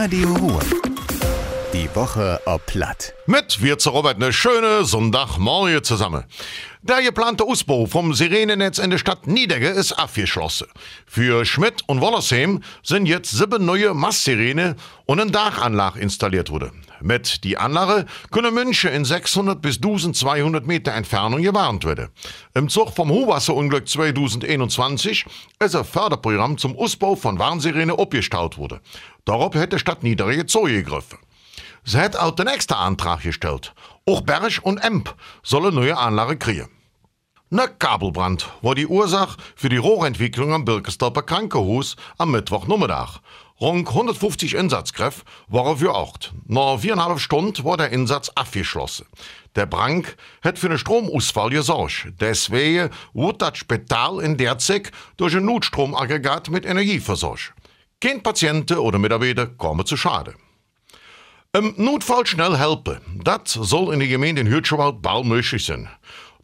Radio Ruhr. Die Woche ob Platt. Mit wir zu Robert eine schöne Sonntagmorgen zusammen. Der geplante Ausbau vom Sirenennetz in der Stadt Niedegge ist abgeschlossen. Für Schmidt und Wollersheim sind jetzt sieben neue Mastsirene und eine Dachanlage installiert worden. Mit die Anlage können München in 600 bis 1200 Meter Entfernung gewarnt werden. Im Zug vom Hochwasserunglück 2021 ist ein Förderprogramm zum Ausbau von Warnsirene abgestaut worden. Darauf hätte Stadt Niedere zugegriffen. Sie hat auch den nächsten Antrag gestellt. Auch Berg und Emp sollen neue Anlage kriegen. Ne Kabelbrand war die Ursache für die Rohrentwicklung am Birkesdorfer Krankenhaus am Mittwochnachmittag. Rund 150 Einsatzkräfte waren für Ort. Nach viereinhalb Stunden war der Einsatz abgeschlossen. Der Brand hat für einen Stromausfall gesorgt. Deswegen wurde das Spital in der Zeit durch ein Notstromaggregat mit Energie versorgt. Kein Patienten oder Mitarbeiter kommen zu Schade. Im Notfall schnell helfen, das soll in der Gemeinde in Hürtschewald bald möglich sein.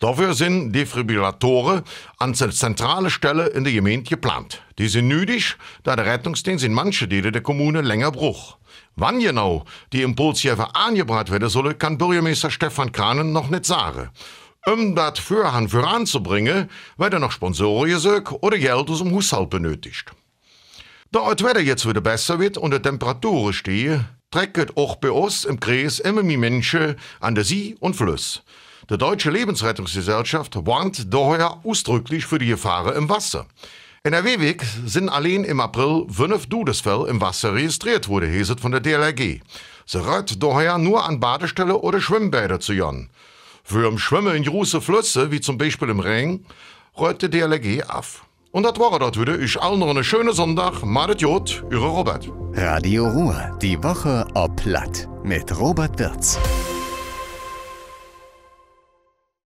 Dafür sind Defibrillatoren an zentralen Stelle in der Gemeinde geplant. Die sind nötig, da der Rettungsdienst in manchen Teilen der Kommune länger braucht. Wann genau die Impulsjäger angebracht werden sollen, kann Bürgermeister Stefan Kranen noch nicht sagen. Um das Vorhand voranzubringen, werden noch Sponsoren gesucht oder Geld aus dem Haushalt benötigt. Da das Wetter jetzt wieder besser wird und die Temperaturen stehen, trecket auch bei uns im Kreis immer mehr Menschen an der See und Fluss. Die Deutsche Lebensrettungsgesellschaft warnt daher ausdrücklich für die Gefahren im Wasser. In der Wewig sind allein im April fünf Todesfälle im Wasser registriert wurde, heset von der DLRG. Sie rät daher nur an Badestellen oder Schwimmbäder zu jan. Für im Schwimmen in große Flüsse, wie zum Beispiel im Rhein, rät die DLRG auf. Und das war das wieder. Ich allen noch einen schönen Sonntag. Madet Jod, Ihre Robert. Radio Ruhr. Die Woche ob Platt. Mit Robert Wirz.